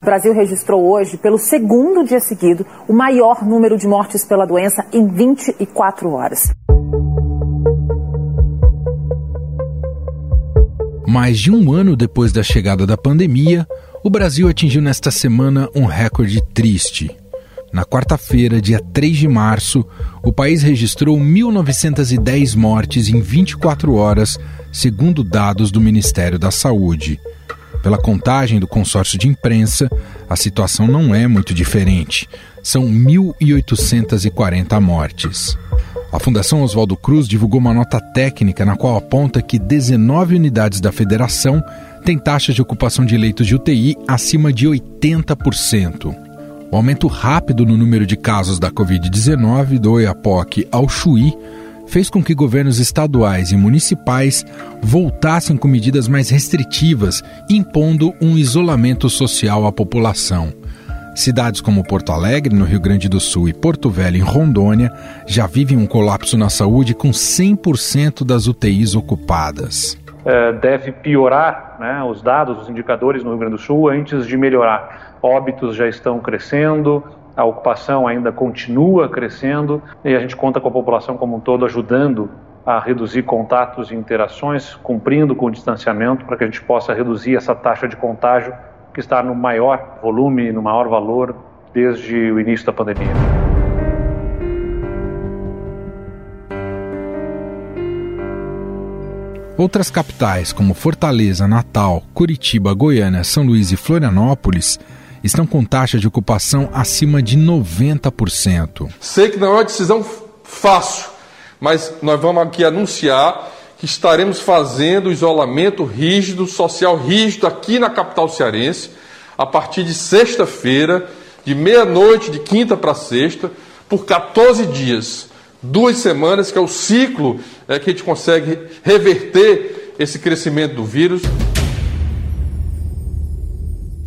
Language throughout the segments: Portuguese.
O Brasil registrou hoje, pelo segundo dia seguido, o maior número de mortes pela doença em 24 horas. Mais de um ano depois da chegada da pandemia, o Brasil atingiu nesta semana um recorde triste. Na quarta-feira, dia 3 de março, o país registrou 1.910 mortes em 24 horas, segundo dados do Ministério da Saúde. Pela contagem do consórcio de imprensa, a situação não é muito diferente. São 1.840 mortes. A Fundação Oswaldo Cruz divulgou uma nota técnica na qual aponta que 19 unidades da federação têm taxas de ocupação de leitos de UTI acima de 80%. O aumento rápido no número de casos da Covid-19 do Oiapoque ao Chuí fez com que governos estaduais e municipais voltassem com medidas mais restritivas, impondo um isolamento social à população. Cidades como Porto Alegre, no Rio Grande do Sul, e Porto Velho, em Rondônia, já vivem um colapso na saúde com 100% das UTIs ocupadas. É, deve piorar né, os dados, os indicadores no Rio Grande do Sul antes de melhorar. Óbitos já estão crescendo, a ocupação ainda continua crescendo e a gente conta com a população como um todo ajudando a reduzir contatos e interações, cumprindo com o distanciamento para que a gente possa reduzir essa taxa de contágio que está no maior volume, no maior valor desde o início da pandemia. Outras capitais, como Fortaleza, Natal, Curitiba, Goiânia, São Luís e Florianópolis, estão com taxa de ocupação acima de 90%. Sei que não é uma decisão fácil, mas nós vamos aqui anunciar que estaremos fazendo isolamento rígido, social rígido aqui na capital cearense, a partir de sexta-feira, de meia-noite, de quinta para sexta, por 14 dias. Duas semanas, que é o ciclo é, que a gente consegue reverter esse crescimento do vírus.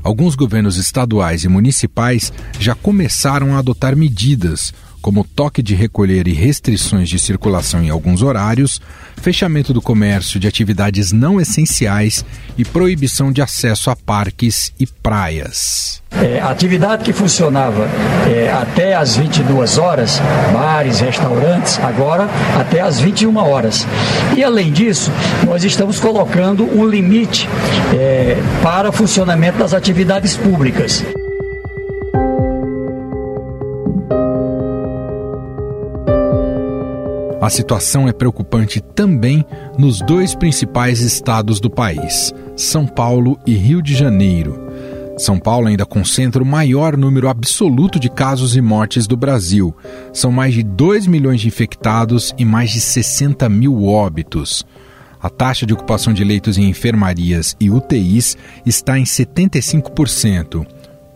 Alguns governos estaduais e municipais já começaram a adotar medidas, como toque de recolher e restrições de circulação em alguns horários, fechamento do comércio de atividades não essenciais e proibição de acesso a parques e praias. É, atividade que funcionava é, até às 22 horas, bares, restaurantes, agora até às 21 horas. E além disso, nós estamos colocando um limite é, para funcionamento das atividades públicas. Situação é preocupante também nos dois principais estados do país, São Paulo e Rio de Janeiro. São Paulo ainda concentra o maior número absoluto de casos e mortes do Brasil. São mais de 2 milhões de infectados e mais de 60 mil óbitos. A taxa de ocupação de leitos em enfermarias e UTIs está em 75%.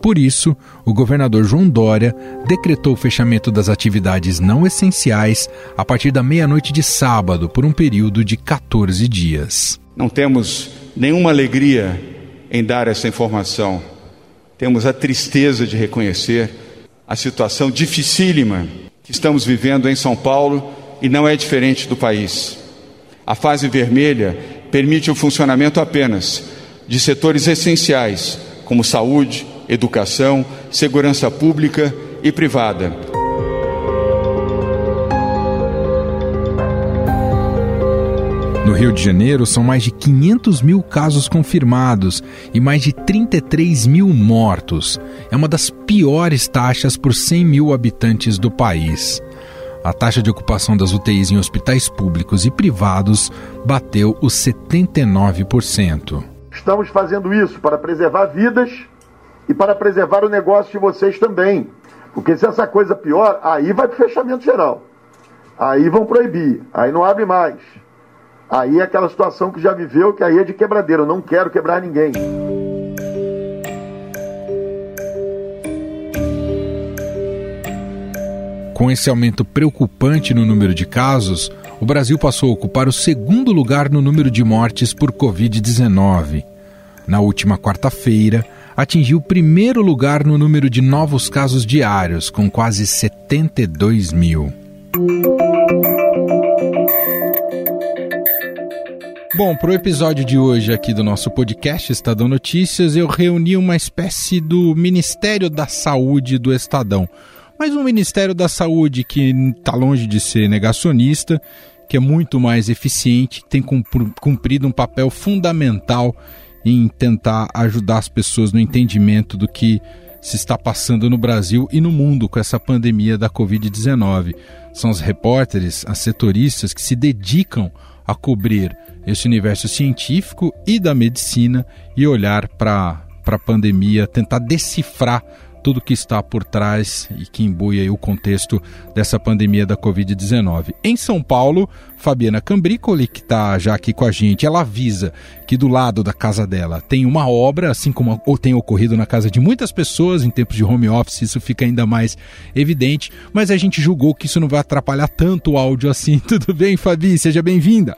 Por isso, o governador João Dória decretou o fechamento das atividades não essenciais a partir da meia-noite de sábado por um período de 14 dias. Não temos nenhuma alegria em dar essa informação. Temos a tristeza de reconhecer a situação dificílima que estamos vivendo em São Paulo e não é diferente do país. A fase vermelha permite o funcionamento apenas de setores essenciais, como saúde, educação, segurança pública e privada. No Rio de Janeiro, são mais de 500 mil casos confirmados e mais de 33 mil mortos. É uma das piores taxas por 100 mil habitantes do país. A taxa de ocupação das UTIs em hospitais públicos e privados bateu os 79%. Estamos fazendo isso para preservar vidas e para preservar o negócio de vocês também. Porque se essa coisa pior, aí vai para fechamento geral. Aí vão proibir, aí não abre mais. Aí é aquela situação que já viveu, que aí é de quebradeira. Eu não quero quebrar ninguém. Com esse aumento preocupante no número de casos, o Brasil passou a ocupar o segundo lugar no número de mortes por Covid-19. Na última quarta-feira, atingiu o primeiro lugar no número de novos casos diários, com quase 72 mil. Bom, para o episódio de hoje aqui do nosso podcast Estadão Notícias, eu reuni uma espécie do Ministério da Saúde do Estadão. Mas um Ministério da Saúde que está longe de ser negacionista, que é muito mais eficiente, tem cumprido um papel fundamental em tentar ajudar as pessoas no entendimento do que se está passando no Brasil e no mundo com essa pandemia da Covid-19. São os repórteres, as setoristas que se dedicam a cobrir esse universo científico e da medicina e olhar para a pandemia, tentar decifrar tudo que está por trás e que imbuia o contexto dessa pandemia da Covid-19. Em São Paulo, Fabiana Cambricoli, que está já aqui com a gente, ela avisa que do lado da casa dela tem uma obra, assim como tem ocorrido na casa de muitas pessoas em tempos de home office, isso fica ainda mais evidente, mas a gente julgou que isso não vai atrapalhar tanto o áudio assim. Tudo bem, Fabi? Seja bem-vinda.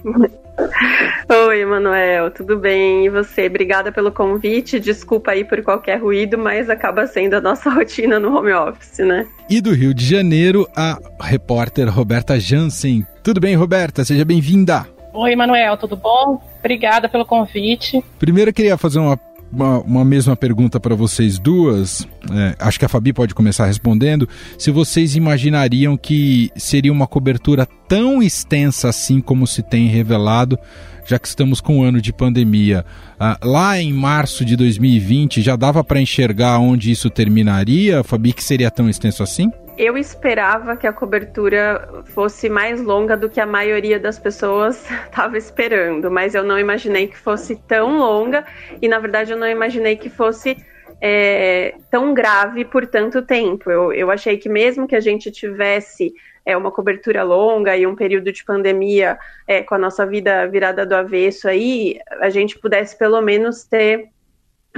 Oi, Manuel, tudo bem? E você? Obrigada pelo convite. Desculpa aí por qualquer ruído, mas acaba sendo a nossa rotina no home office, né? E do Rio de Janeiro, a repórter Roberta Jansen. Tudo bem, Roberta? Seja bem-vinda. Oi, Manuel, tudo bom? Obrigada pelo convite. Primeiro eu queria fazer uma uma, uma, mesma pergunta para vocês duas. É, acho que a Fabi pode começar respondendo. Se vocês imaginariam que seria uma cobertura tão extensa assim como se tem revelado, já que estamos com um ano de pandemia. Ah, lá em março de 2020, já dava para enxergar onde isso terminaria, Fabi, que seria tão extenso assim? Eu esperava que a cobertura fosse mais longa do que a maioria das pessoas estava esperando, mas eu não imaginei que fosse tão longa e, na verdade, eu não imaginei que fosse é, tão grave por tanto tempo. Eu, eu achei que, mesmo que a gente tivesse é, uma cobertura longa e um período de pandemia é, com a nossa vida virada do avesso aí, a gente pudesse pelo menos ter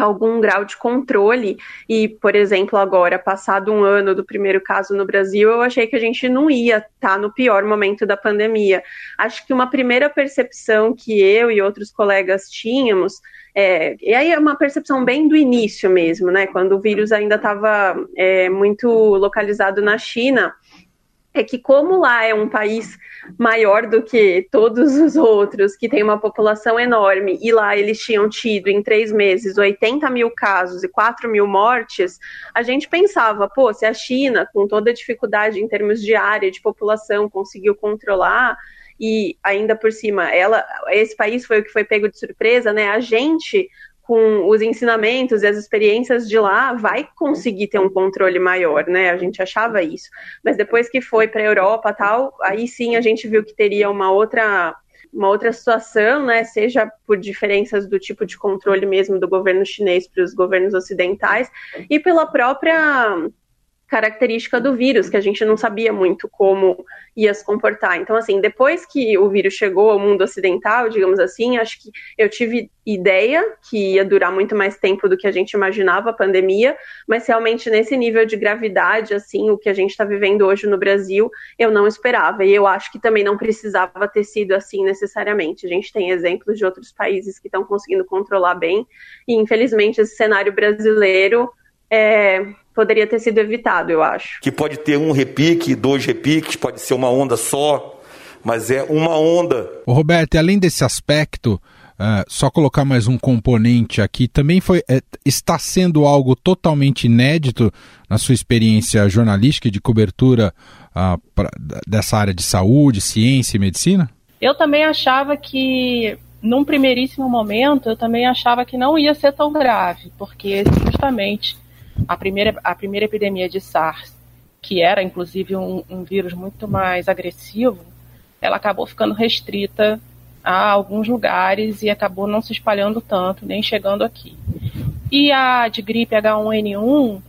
algum grau de controle e, por exemplo, agora, passado um ano do primeiro caso no Brasil, eu achei que a gente não ia estar tá no pior momento da pandemia. Acho que uma primeira percepção que eu e outros colegas tínhamos, é, e aí é uma percepção bem do início mesmo, né, quando o vírus ainda estava é, muito localizado na China, é que como lá é um país maior do que todos os outros, que tem uma população enorme, e lá eles tinham tido em três meses 80 mil casos e 4 mil mortes, a gente pensava, pô, se a China, com toda a dificuldade em termos de área, de população, conseguiu controlar, e ainda por cima, ela, esse país foi o que foi pego de surpresa, né? A gente com os ensinamentos e as experiências de lá, vai conseguir ter um controle maior, né? A gente achava isso. Mas depois que foi para a Europa tal, aí sim a gente viu que teria uma outra uma outra situação, né, seja por diferenças do tipo de controle mesmo do governo chinês para os governos ocidentais e pela própria característica do vírus, que a gente não sabia muito como ia se comportar. Então, assim, depois que o vírus chegou ao mundo ocidental, digamos assim, acho que eu tive ideia que ia durar muito mais tempo do que a gente imaginava a pandemia, mas realmente nesse nível de gravidade, assim, o que a gente está vivendo hoje no Brasil, eu não esperava. E eu acho que também não precisava ter sido assim necessariamente. A gente tem exemplos de outros países que estão conseguindo controlar bem, e infelizmente esse cenário brasileiro é, poderia ter sido evitado, eu acho. Que pode ter um repique, dois repiques, pode ser uma onda só, mas é uma onda. O Roberto, além desse aspecto, uh, só colocar mais um componente aqui, também foi é, está sendo algo totalmente inédito na sua experiência jornalística e de cobertura uh, pra, dessa área de saúde, ciência e medicina? Eu também achava que num primeiríssimo momento, eu também achava que não ia ser tão grave, porque justamente a primeira, a primeira epidemia de SARS, que era inclusive um, um vírus muito mais agressivo, ela acabou ficando restrita a alguns lugares e acabou não se espalhando tanto, nem chegando aqui. E a de gripe H1N1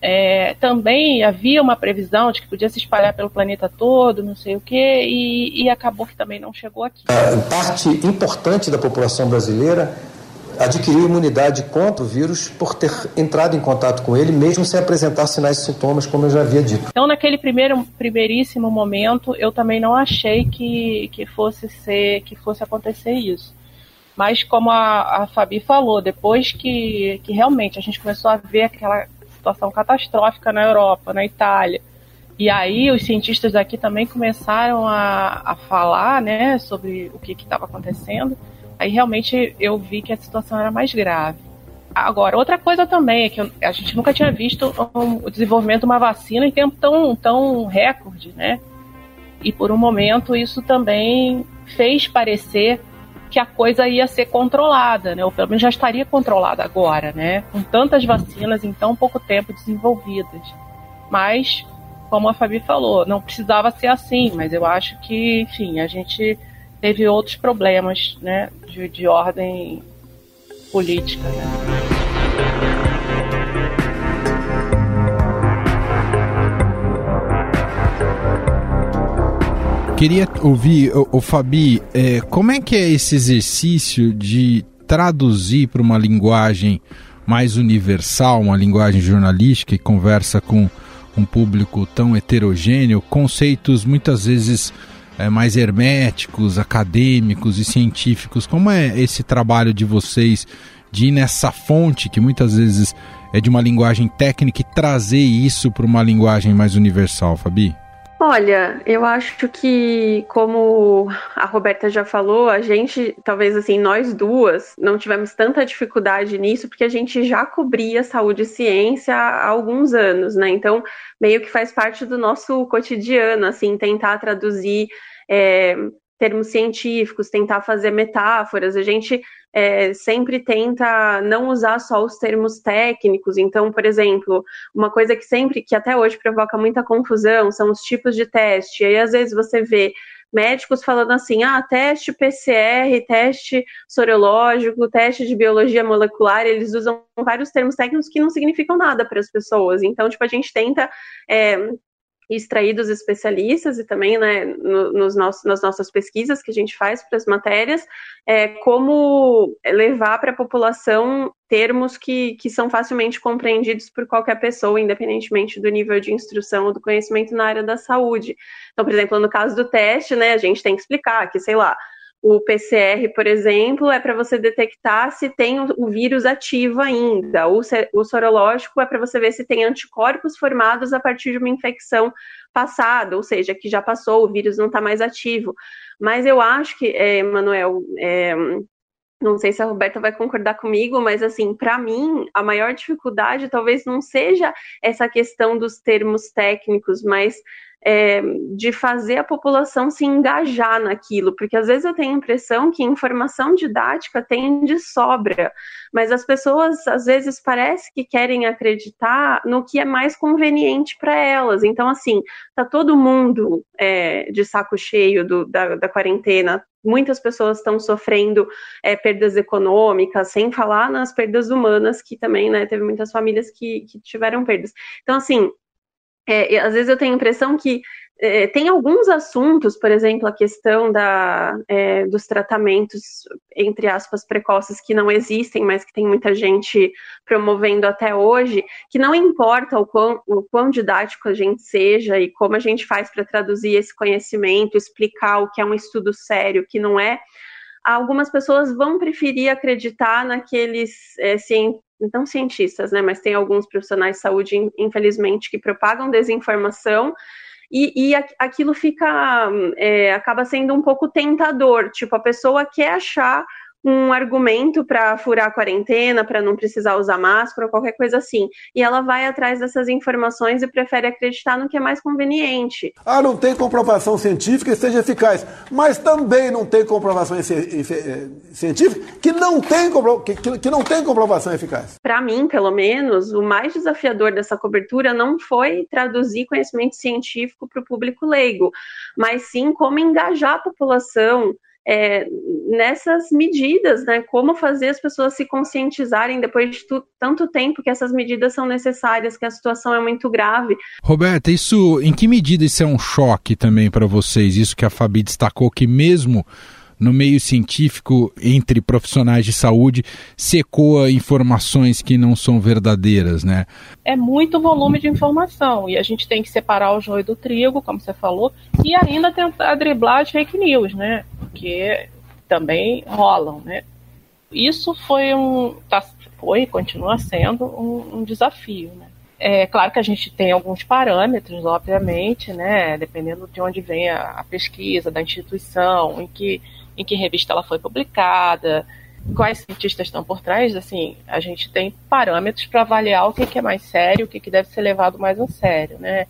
é, também havia uma previsão de que podia se espalhar pelo planeta todo, não sei o quê, e, e acabou que também não chegou aqui. Parte importante da população brasileira adquiriu imunidade contra o vírus por ter entrado em contato com ele, mesmo sem apresentar sinais e sintomas, como eu já havia dito. Então, naquele primeiro, primeiríssimo momento, eu também não achei que, que fosse ser, que fosse acontecer isso. Mas como a, a Fabi falou, depois que, que realmente a gente começou a ver aquela situação catastrófica na Europa, na Itália, e aí os cientistas daqui também começaram a, a falar né, sobre o que estava acontecendo, Aí realmente eu vi que a situação era mais grave. Agora, outra coisa também é que a gente nunca tinha visto o desenvolvimento de uma vacina em tempo tão, tão recorde, né? E por um momento isso também fez parecer que a coisa ia ser controlada, né? Ou pelo menos já estaria controlada agora, né? Com tantas vacinas em tão pouco tempo desenvolvidas. Mas, como a Fabi falou, não precisava ser assim, mas eu acho que, enfim, a gente teve outros problemas, né? De, de ordem política, né? Queria ouvir, o, o Fabi, é, como é que é esse exercício de traduzir para uma linguagem mais universal, uma linguagem jornalística que conversa com um público tão heterogêneo, conceitos muitas vezes é, mais herméticos, acadêmicos e científicos. Como é esse trabalho de vocês de ir nessa fonte que muitas vezes é de uma linguagem técnica e trazer isso para uma linguagem mais universal, Fabi? Olha, eu acho que, como a Roberta já falou, a gente, talvez assim, nós duas, não tivemos tanta dificuldade nisso, porque a gente já cobria saúde e ciência há alguns anos, né? Então, meio que faz parte do nosso cotidiano, assim, tentar traduzir é, termos científicos, tentar fazer metáforas. A gente é, sempre tenta não usar só os termos técnicos. Então, por exemplo, uma coisa que sempre, que até hoje provoca muita confusão, são os tipos de teste. E aí, às vezes, você vê médicos falando assim: ah, teste PCR, teste sorológico, teste de biologia molecular, eles usam vários termos técnicos que não significam nada para as pessoas. Então, tipo, a gente tenta é, extrair dos especialistas e também né, nos nossos, nas nossas pesquisas que a gente faz para as matérias, é, como levar para a população termos que, que são facilmente compreendidos por qualquer pessoa, independentemente do nível de instrução ou do conhecimento na área da saúde. Então, por exemplo, no caso do teste, né, a gente tem que explicar que, sei lá, o PCR, por exemplo, é para você detectar se tem o vírus ativo ainda. O, o sorológico é para você ver se tem anticorpos formados a partir de uma infecção passada, ou seja, que já passou, o vírus não está mais ativo. Mas eu acho que, é, Manuel, é, não sei se a Roberta vai concordar comigo, mas assim, para mim, a maior dificuldade talvez não seja essa questão dos termos técnicos, mas é, de fazer a população se engajar naquilo, porque às vezes eu tenho a impressão que informação didática tem de sobra, mas as pessoas às vezes parece que querem acreditar no que é mais conveniente para elas. Então, assim, tá todo mundo é, de saco cheio do, da, da quarentena, muitas pessoas estão sofrendo é, perdas econômicas, sem falar nas perdas humanas, que também, né, teve muitas famílias que, que tiveram perdas. Então, assim, é, às vezes eu tenho a impressão que é, tem alguns assuntos, por exemplo, a questão da, é, dos tratamentos, entre aspas, precoces que não existem, mas que tem muita gente promovendo até hoje, que não importa o quão, o quão didático a gente seja e como a gente faz para traduzir esse conhecimento, explicar o que é um estudo sério, o que não é, algumas pessoas vão preferir acreditar naqueles é, não cientistas, né, mas tem alguns profissionais de saúde, infelizmente, que propagam desinformação e, e aquilo fica, é, acaba sendo um pouco tentador, tipo, a pessoa quer achar um argumento para furar a quarentena, para não precisar usar máscara ou qualquer coisa assim. E ela vai atrás dessas informações e prefere acreditar no que é mais conveniente. Ah, não tem comprovação científica que seja eficaz, mas também não tem comprovação científica que não tem, que, que não tem comprovação eficaz. Para mim, pelo menos, o mais desafiador dessa cobertura não foi traduzir conhecimento científico para o público leigo, mas sim como engajar a população é, nessas medidas, né? Como fazer as pessoas se conscientizarem depois de tu, tanto tempo que essas medidas são necessárias, que a situação é muito grave. Roberta, isso, em que medida isso é um choque também para vocês? Isso que a Fabi destacou que mesmo no meio científico entre profissionais de saúde se ecoa informações que não são verdadeiras, né? É muito volume de informação e a gente tem que separar o joio do trigo, como você falou, e ainda tentar driblar as fake news, né? Porque também rolam, né? Isso foi um, tá, foi continua sendo um, um desafio, né? É claro que a gente tem alguns parâmetros, obviamente, né? Dependendo de onde vem a, a pesquisa, da instituição, em que em que revista ela foi publicada, quais cientistas estão por trás, assim, a gente tem parâmetros para avaliar o que, que, é mais sério, o que, que deve ser levado mais a sério, né?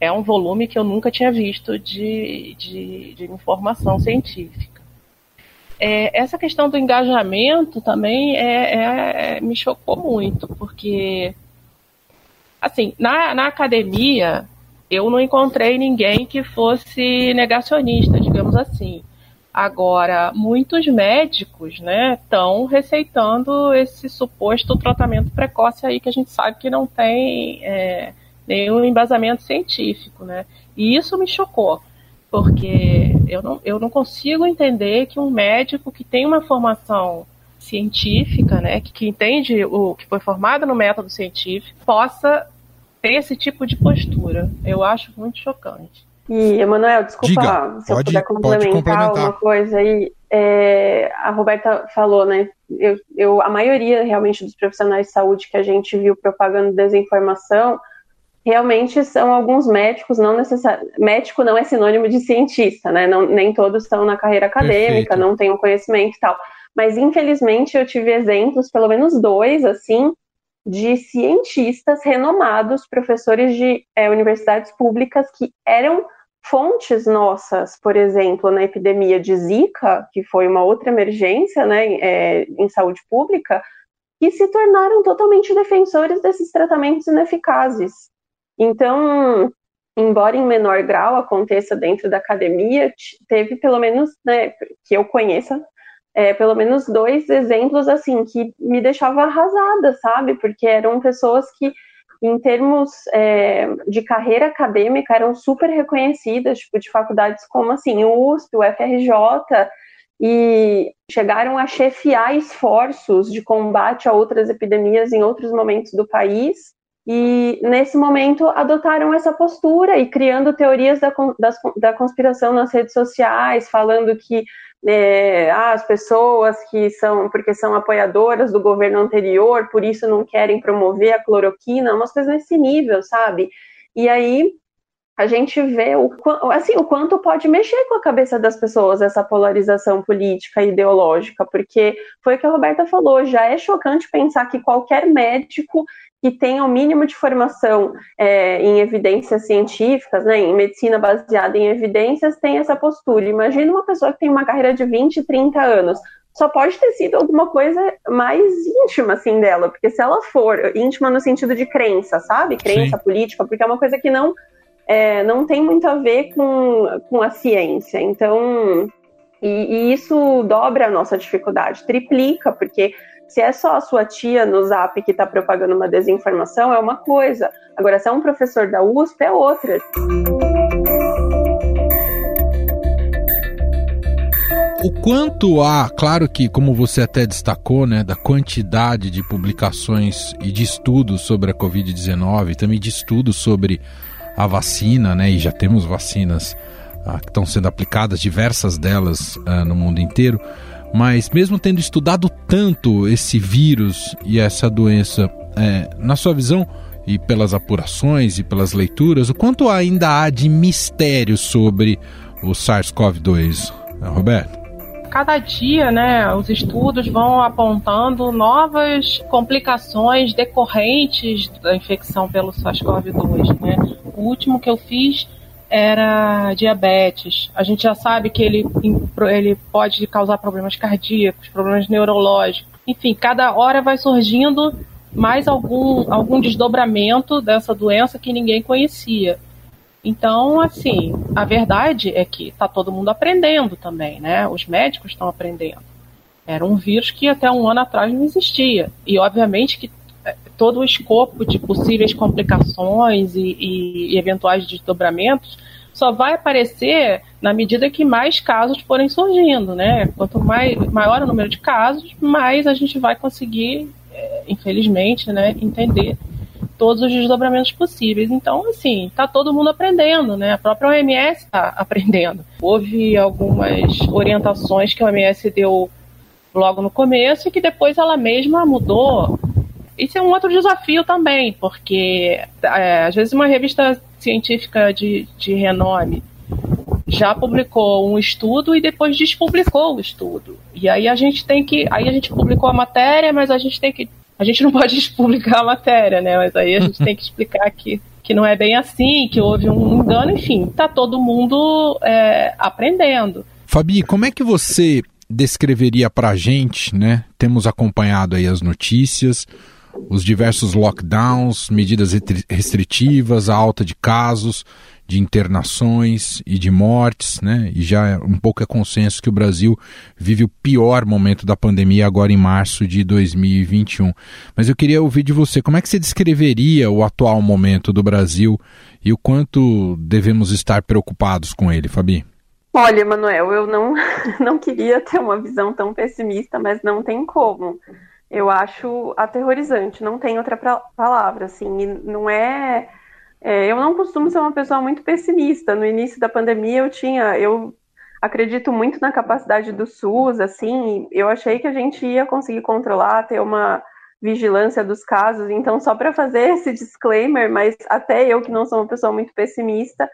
É um volume que eu nunca tinha visto de, de, de informação científica. É, essa questão do engajamento também é, é, me chocou muito, porque, assim, na, na academia, eu não encontrei ninguém que fosse negacionista, digamos assim. Agora, muitos médicos estão né, receitando esse suposto tratamento precoce aí que a gente sabe que não tem é, nenhum embasamento científico. Né? E isso me chocou, porque eu não, eu não consigo entender que um médico que tem uma formação científica, né, que, que entende o que foi formado no método científico, possa ter esse tipo de postura. Eu acho muito chocante. E, Emanuel, desculpa Diga, se pode, eu puder complementar, complementar, uma coisa aí. É, a Roberta falou, né? Eu, eu, a maioria realmente dos profissionais de saúde que a gente viu propagando desinformação realmente são alguns médicos, não necessariamente. Médico não é sinônimo de cientista, né? Não, nem todos estão na carreira acadêmica, Perfeito. não têm o conhecimento e tal. Mas infelizmente eu tive exemplos, pelo menos dois, assim, de cientistas renomados, professores de é, universidades públicas que eram fontes nossas, por exemplo, na epidemia de Zika, que foi uma outra emergência né, é, em saúde pública, que se tornaram totalmente defensores desses tratamentos ineficazes. Então, embora em menor grau aconteça dentro da academia, teve pelo menos, né, que eu conheça, é, pelo menos dois exemplos assim que me deixavam arrasada, sabe? Porque eram pessoas que em termos é, de carreira acadêmica, eram super reconhecidas, tipo, de faculdades como, assim, USP, o FRJ, e chegaram a chefiar esforços de combate a outras epidemias em outros momentos do país, e nesse momento adotaram essa postura e criando teorias da, da conspiração nas redes sociais, falando que é, ah, as pessoas que são, porque são apoiadoras do governo anterior, por isso não querem promover a cloroquina, umas coisas nesse nível, sabe? E aí a gente vê o, assim, o quanto pode mexer com a cabeça das pessoas essa polarização política e ideológica, porque foi o que a Roberta falou, já é chocante pensar que qualquer médico que tenha o mínimo de formação é, em evidências científicas, né, em medicina baseada em evidências, tem essa postura. Imagina uma pessoa que tem uma carreira de 20, 30 anos. Só pode ter sido alguma coisa mais íntima, assim, dela. Porque se ela for íntima no sentido de crença, sabe? Crença Sim. política, porque é uma coisa que não, é, não tem muito a ver com, com a ciência. Então, e, e isso dobra a nossa dificuldade, triplica, porque se é só a sua tia no zap que está propagando uma desinformação, é uma coisa. Agora, se é um professor da USP, é outra. O quanto há, claro que, como você até destacou, né, da quantidade de publicações e de estudos sobre a Covid-19, também de estudos sobre a vacina, né, e já temos vacinas ah, que estão sendo aplicadas, diversas delas ah, no mundo inteiro. Mas mesmo tendo estudado tanto esse vírus e essa doença, é, na sua visão e pelas apurações e pelas leituras, o quanto ainda há de mistério sobre o SARS-CoV-2, né, Roberto? cada dia, né, os estudos vão apontando novas complicações decorrentes da infecção pelo SARS-CoV-2. Né? O último que eu fiz era diabetes. A gente já sabe que ele, ele pode causar problemas cardíacos, problemas neurológicos. Enfim, cada hora vai surgindo mais algum, algum desdobramento dessa doença que ninguém conhecia. Então, assim, a verdade é que está todo mundo aprendendo também, né? Os médicos estão aprendendo. Era um vírus que até um ano atrás não existia. E, obviamente, que todo o escopo de possíveis complicações e, e, e eventuais desdobramentos só vai aparecer na medida que mais casos forem surgindo, né? Quanto mais, maior o número de casos, mais a gente vai conseguir, é, infelizmente, né, entender todos os desdobramentos possíveis. Então, assim, está todo mundo aprendendo, né? A própria OMS está aprendendo. Houve algumas orientações que a OMS deu logo no começo e que depois ela mesma mudou isso é um outro desafio também, porque é, às vezes uma revista científica de, de renome já publicou um estudo e depois despublicou o estudo. E aí a gente tem que. Aí a gente publicou a matéria, mas a gente tem que. A gente não pode despublicar a matéria, né? Mas aí a gente tem que explicar que, que não é bem assim, que houve um engano, enfim, tá todo mundo é, aprendendo. Fabi, como é que você descreveria para a gente, né? Temos acompanhado aí as notícias, os diversos lockdowns, medidas restritivas, a alta de casos, de internações e de mortes, né? E já um pouco é consenso que o Brasil vive o pior momento da pandemia agora em março de 2021. Mas eu queria ouvir de você, como é que você descreveria o atual momento do Brasil e o quanto devemos estar preocupados com ele, Fabi? Olha, Manuel, eu não, não queria ter uma visão tão pessimista, mas não tem como. Eu acho aterrorizante, não tem outra palavra, assim, não é é, eu não costumo ser uma pessoa muito pessimista. No início da pandemia eu tinha, eu acredito muito na capacidade do SUS, assim, eu achei que a gente ia conseguir controlar, ter uma vigilância dos casos. Então, só para fazer esse disclaimer, mas até eu que não sou uma pessoa muito pessimista,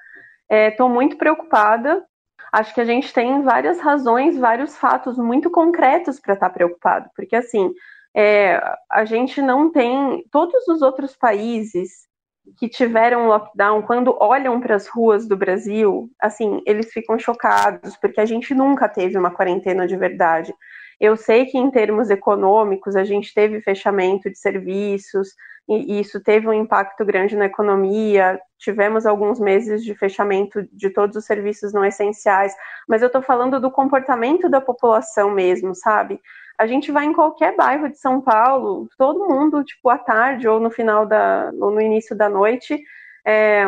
estou é, muito preocupada. Acho que a gente tem várias razões, vários fatos muito concretos para estar tá preocupado, porque assim é, a gente não tem todos os outros países que tiveram lockdown, quando olham para as ruas do Brasil, assim, eles ficam chocados, porque a gente nunca teve uma quarentena de verdade. Eu sei que em termos econômicos a gente teve fechamento de serviços, e isso teve um impacto grande na economia. Tivemos alguns meses de fechamento de todos os serviços não essenciais, mas eu estou falando do comportamento da população mesmo, sabe? a gente vai em qualquer bairro de São Paulo, todo mundo, tipo, à tarde ou no final da, ou no início da noite, é,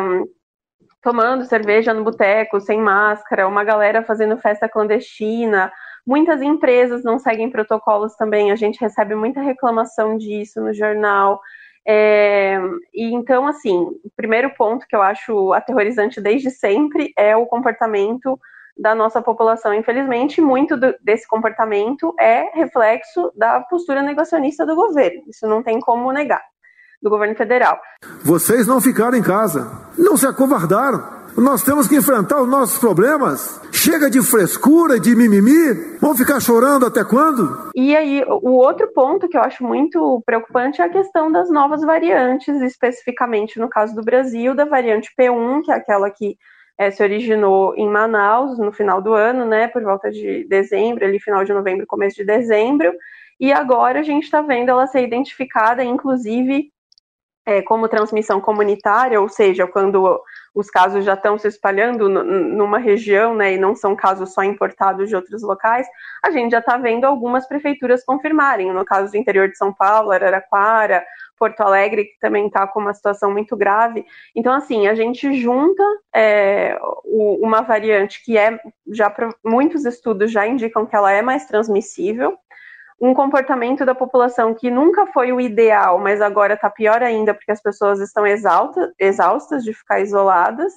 tomando cerveja no boteco, sem máscara, uma galera fazendo festa clandestina. Muitas empresas não seguem protocolos também, a gente recebe muita reclamação disso no jornal. É, e então, assim, o primeiro ponto que eu acho aterrorizante desde sempre é o comportamento da nossa população. Infelizmente, muito do, desse comportamento é reflexo da postura negacionista do governo. Isso não tem como negar. Do governo federal. Vocês não ficaram em casa, não se acovardaram. Nós temos que enfrentar os nossos problemas. Chega de frescura, de mimimi. Vamos ficar chorando até quando? E aí, o outro ponto que eu acho muito preocupante é a questão das novas variantes, especificamente no caso do Brasil, da variante P1, que é aquela que é, se originou em Manaus no final do ano, né, por volta de dezembro, ali final de novembro, começo de dezembro, e agora a gente está vendo ela ser identificada, inclusive, é, como transmissão comunitária, ou seja, quando os casos já estão se espalhando numa região, né, e não são casos só importados de outros locais, a gente já está vendo algumas prefeituras confirmarem. No caso do interior de São Paulo, Araraquara, Porto Alegre, que também está com uma situação muito grave. Então, assim, a gente junta é, uma variante que é, já muitos estudos já indicam que ela é mais transmissível, um comportamento da população que nunca foi o ideal, mas agora está pior ainda porque as pessoas estão exalta, exaustas de ficar isoladas,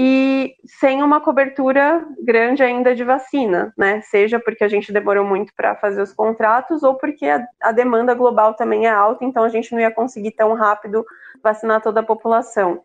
e sem uma cobertura grande ainda de vacina, né? Seja porque a gente demorou muito para fazer os contratos ou porque a, a, demanda global também é alta, então a gente não ia conseguir tão rápido vacinar toda a população.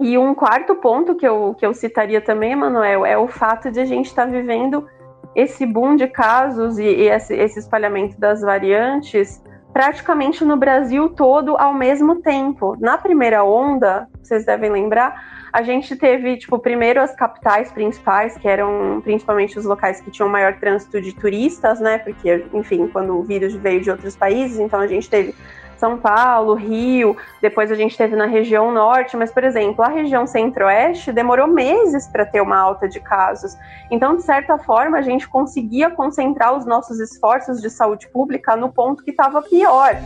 E um quarto ponto que eu, que eu citaria também, Manuel, é o fato de a gente estar tá vivendo esse boom de casos e, e esse, esse espalhamento das variantes praticamente no Brasil todo ao mesmo tempo. Na primeira onda, vocês devem lembrar, a gente teve, tipo, primeiro as capitais principais, que eram principalmente os locais que tinham maior trânsito de turistas, né? Porque, enfim, quando o vírus veio de outros países, então a gente teve são Paulo, Rio, depois a gente teve na região norte, mas, por exemplo, a região centro-oeste demorou meses para ter uma alta de casos. Então, de certa forma, a gente conseguia concentrar os nossos esforços de saúde pública no ponto que estava pior.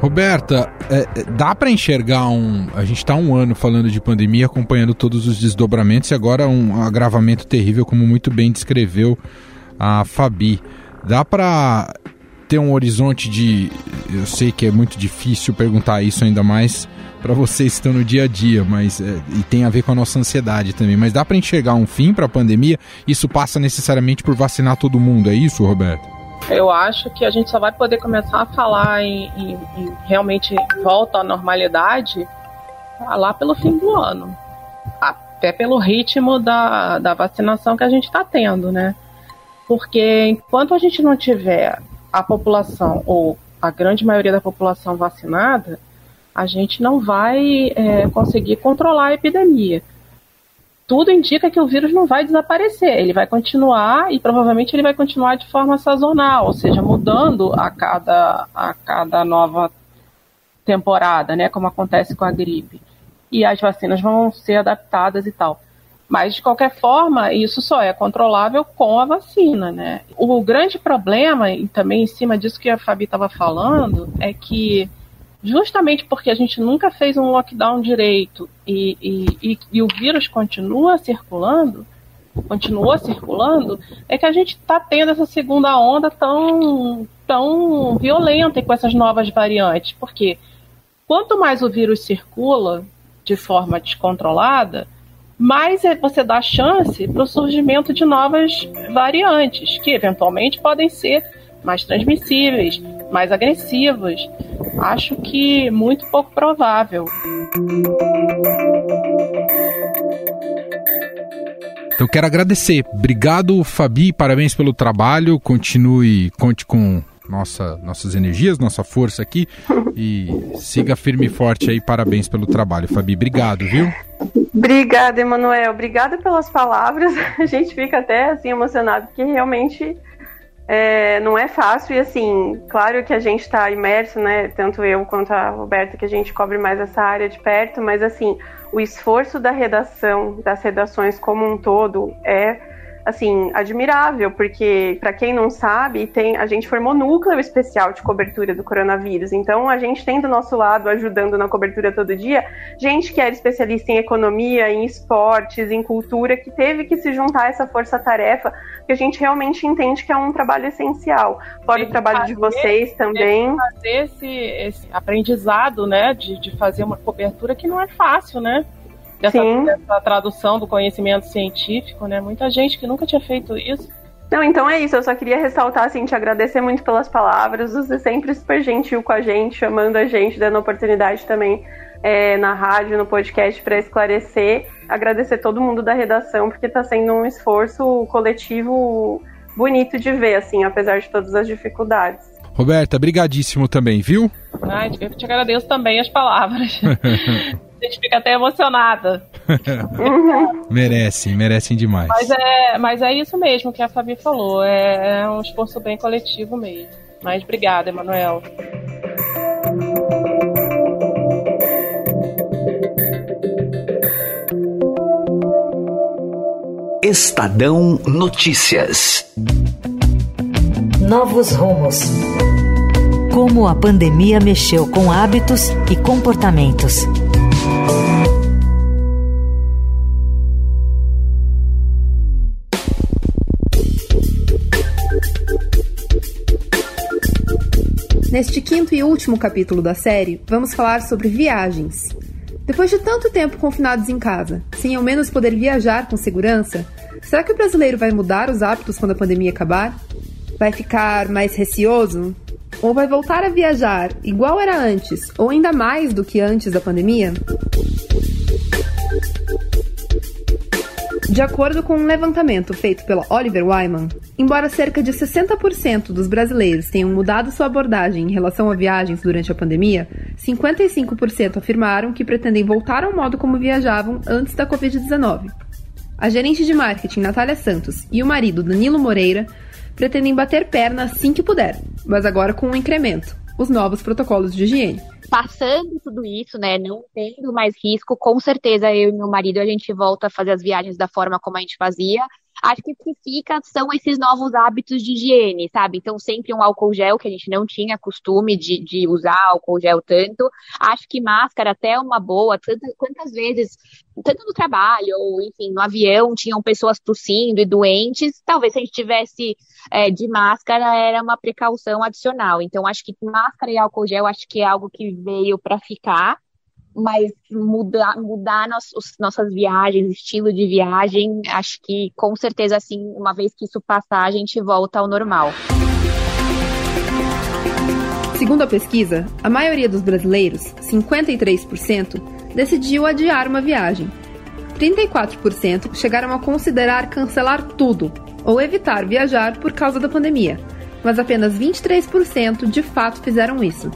Roberta, é, é dá para enxergar um. A gente está um ano falando de pandemia, acompanhando todos os desdobramentos e agora um agravamento terrível, como muito bem descreveu a Fabi. Dá para ter um horizonte de. Eu sei que é muito difícil perguntar isso ainda mais para vocês que estão no dia a dia, mas é, e tem a ver com a nossa ansiedade também. Mas dá para enxergar um fim para a pandemia? Isso passa necessariamente por vacinar todo mundo, é isso, Roberto? Eu acho que a gente só vai poder começar a falar em, em, em realmente volta à normalidade lá pelo fim do ano. Até pelo ritmo da, da vacinação que a gente está tendo, né? Porque enquanto a gente não tiver a população, ou a grande maioria da população vacinada, a gente não vai é, conseguir controlar a epidemia tudo indica que o vírus não vai desaparecer, ele vai continuar e provavelmente ele vai continuar de forma sazonal, ou seja, mudando a cada, a cada nova temporada, né, como acontece com a gripe. E as vacinas vão ser adaptadas e tal. Mas, de qualquer forma, isso só é controlável com a vacina, né? O grande problema, e também em cima disso que a Fabi estava falando, é que justamente porque a gente nunca fez um lockdown direito e, e, e, e o vírus continua circulando, continua circulando, é que a gente está tendo essa segunda onda tão, tão violenta com essas novas variantes. Porque quanto mais o vírus circula de forma descontrolada, mais é, você dá chance para o surgimento de novas variantes, que eventualmente podem ser mais transmissíveis, mais agressivas. Acho que muito pouco provável. Então quero agradecer. Obrigado, Fabi. Parabéns pelo trabalho. Continue, conte com nossa, nossas energias, nossa força aqui e siga firme e forte aí. Parabéns pelo trabalho, Fabi. Obrigado, viu? Obrigada, Emanuel. Obrigada pelas palavras. A gente fica até assim emocionado porque realmente é, não é fácil e assim, claro que a gente está imerso, né? Tanto eu quanto a Roberta, que a gente cobre mais essa área de perto, mas assim, o esforço da redação, das redações como um todo, é assim, admirável, porque para quem não sabe, tem a gente formou núcleo especial de cobertura do coronavírus. Então a gente tem do nosso lado ajudando na cobertura todo dia, gente que era especialista em economia, em esportes, em cultura, que teve que se juntar a essa força-tarefa, que a gente realmente entende que é um trabalho essencial. Fora o trabalho fazer, de vocês também. Fazer esse, esse aprendizado, né, de, de fazer uma cobertura que não é fácil, né? Dessa, dessa tradução do conhecimento científico, né? Muita gente que nunca tinha feito isso. Não, então é isso. Eu só queria ressaltar, assim, te agradecer muito pelas palavras. Você sempre super gentil com a gente, chamando a gente, dando oportunidade também é, na rádio, no podcast para esclarecer. Agradecer todo mundo da redação, porque está sendo um esforço coletivo bonito de ver, assim, apesar de todas as dificuldades. Roberta, brigadíssimo também, viu? Ai, eu te agradeço também as palavras. a gente fica até emocionada. merecem, merecem demais. Mas é, mas é isso mesmo que a Fabi falou. É, é um esforço bem coletivo mesmo. Mas obrigada, Emanuel. Estadão Notícias. Novos rumos. Como a pandemia mexeu com hábitos e comportamentos. Neste quinto e último capítulo da série, vamos falar sobre viagens. Depois de tanto tempo confinados em casa, sem ao menos poder viajar com segurança, será que o brasileiro vai mudar os hábitos quando a pandemia acabar? Vai ficar mais receoso? Ou vai voltar a viajar igual era antes, ou ainda mais do que antes da pandemia? De acordo com um levantamento feito pela Oliver Wyman, embora cerca de 60% dos brasileiros tenham mudado sua abordagem em relação a viagens durante a pandemia, 55% afirmaram que pretendem voltar ao modo como viajavam antes da Covid-19. A gerente de marketing Natália Santos e o marido Danilo Moreira pretendem bater perna assim que puder, mas agora com um incremento: os novos protocolos de higiene passando tudo isso, né, não tendo mais risco, com certeza eu e meu marido a gente volta a fazer as viagens da forma como a gente fazia. Acho que o que fica são esses novos hábitos de higiene, sabe? Então, sempre um álcool gel, que a gente não tinha costume de, de usar álcool gel tanto. Acho que máscara até é uma boa. Quantas vezes, tanto no trabalho, ou enfim, no avião, tinham pessoas tossindo e doentes. Talvez se a gente tivesse é, de máscara, era uma precaução adicional. Então, acho que máscara e álcool gel, acho que é algo que veio para ficar mas mudar, mudar nos, nossas viagens, estilo de viagem, acho que com certeza, assim, uma vez que isso passar, a gente volta ao normal. Segundo a pesquisa, a maioria dos brasileiros, 53%, decidiu adiar uma viagem. 34% chegaram a considerar cancelar tudo ou evitar viajar por causa da pandemia, mas apenas 23% de fato fizeram isso.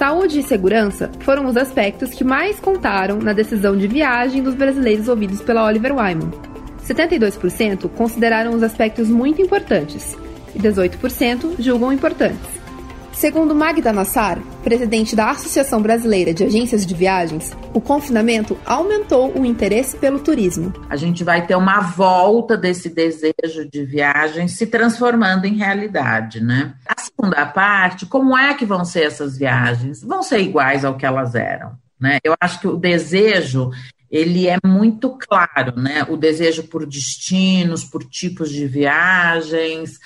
Saúde e segurança foram os aspectos que mais contaram na decisão de viagem dos brasileiros ouvidos pela Oliver Wyman. 72% consideraram os aspectos muito importantes e 18% julgam importantes. Segundo Magda Nassar, presidente da Associação Brasileira de Agências de Viagens, o confinamento aumentou o interesse pelo turismo. A gente vai ter uma volta desse desejo de viagem se transformando em realidade, né? A segunda parte, como é que vão ser essas viagens? Vão ser iguais ao que elas eram, né? Eu acho que o desejo ele é muito claro, né? O desejo por destinos, por tipos de viagens,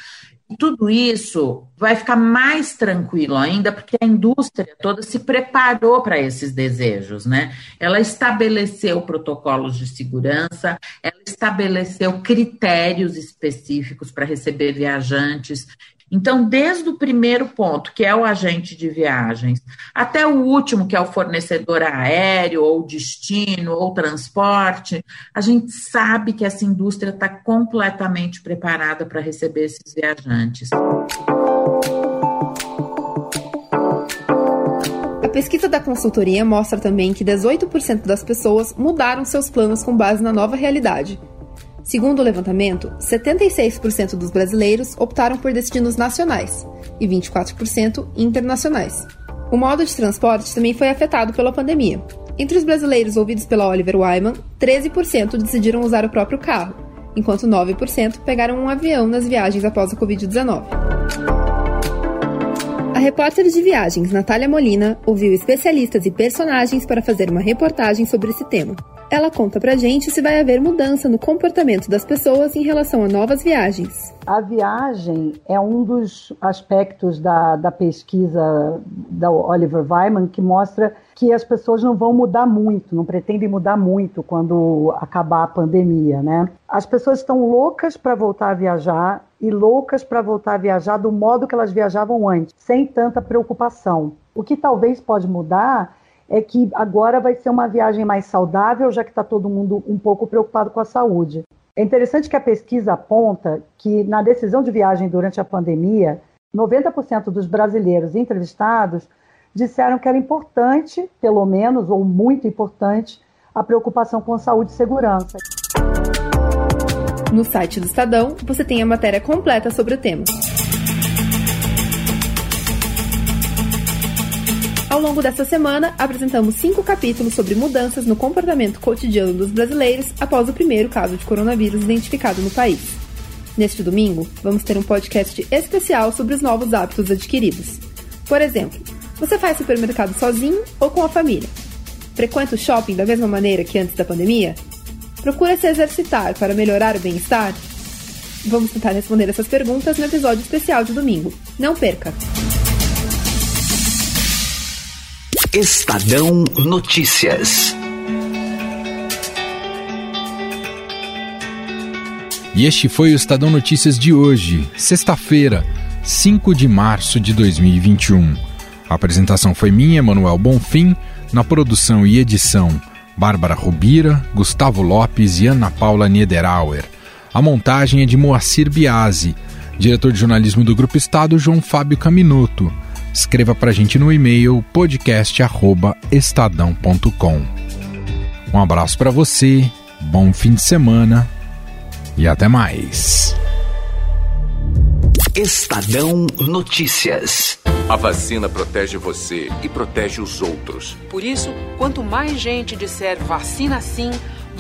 tudo isso vai ficar mais tranquilo ainda, porque a indústria toda se preparou para esses desejos, né? Ela estabeleceu protocolos de segurança, ela estabeleceu critérios específicos para receber viajantes. Então, desde o primeiro ponto, que é o agente de viagens, até o último, que é o fornecedor aéreo, ou destino, ou transporte, a gente sabe que essa indústria está completamente preparada para receber esses viajantes. A pesquisa da consultoria mostra também que 18% das pessoas mudaram seus planos com base na nova realidade Segundo o levantamento, 76% dos brasileiros optaram por destinos nacionais e 24% internacionais. O modo de transporte também foi afetado pela pandemia. Entre os brasileiros ouvidos pela Oliver Wyman, 13% decidiram usar o próprio carro, enquanto 9% pegaram um avião nas viagens após a Covid-19. A repórter de viagens Natália Molina ouviu especialistas e personagens para fazer uma reportagem sobre esse tema. Ela conta pra gente se vai haver mudança no comportamento das pessoas em relação a novas viagens. A viagem é um dos aspectos da, da pesquisa da Oliver Wyman que mostra que as pessoas não vão mudar muito, não pretendem mudar muito quando acabar a pandemia, né? As pessoas estão loucas para voltar a viajar e loucas para voltar a viajar do modo que elas viajavam antes, sem tanta preocupação. O que talvez pode mudar é que agora vai ser uma viagem mais saudável, já que está todo mundo um pouco preocupado com a saúde. É interessante que a pesquisa aponta que na decisão de viagem durante a pandemia, 90% dos brasileiros entrevistados disseram que era importante, pelo menos, ou muito importante, a preocupação com saúde e segurança. No site do Estadão, você tem a matéria completa sobre o tema. Ao longo desta semana, apresentamos cinco capítulos sobre mudanças no comportamento cotidiano dos brasileiros após o primeiro caso de coronavírus identificado no país. Neste domingo, vamos ter um podcast especial sobre os novos hábitos adquiridos. Por exemplo, você faz supermercado sozinho ou com a família? Frequenta o shopping da mesma maneira que antes da pandemia? Procura se exercitar para melhorar o bem-estar? Vamos tentar responder essas perguntas no episódio especial de domingo. Não perca! Estadão Notícias. E este foi o Estadão Notícias de hoje, sexta-feira, 5 de março de 2021. A apresentação foi minha, Manuel Bonfim, na produção e edição, Bárbara Rubira, Gustavo Lopes e Ana Paula Niederauer. A montagem é de Moacir Biasi, diretor de jornalismo do Grupo Estado, João Fábio Caminoto. Escreva para a gente no e-mail podcast@estadão.com. Um abraço para você, bom fim de semana e até mais. Estadão Notícias. A vacina protege você e protege os outros. Por isso, quanto mais gente disser vacina sim,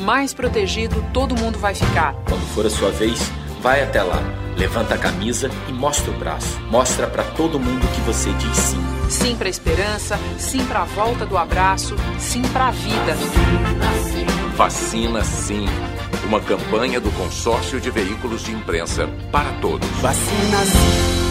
mais protegido todo mundo vai ficar. Quando for a sua vez, vai até lá Levanta a camisa e mostra o braço. Mostra para todo mundo que você diz sim. Sim para a esperança, sim para a volta do abraço, sim para a vida. Vacina sim. Uma campanha do Consórcio de Veículos de Imprensa para todos. Vacina sim.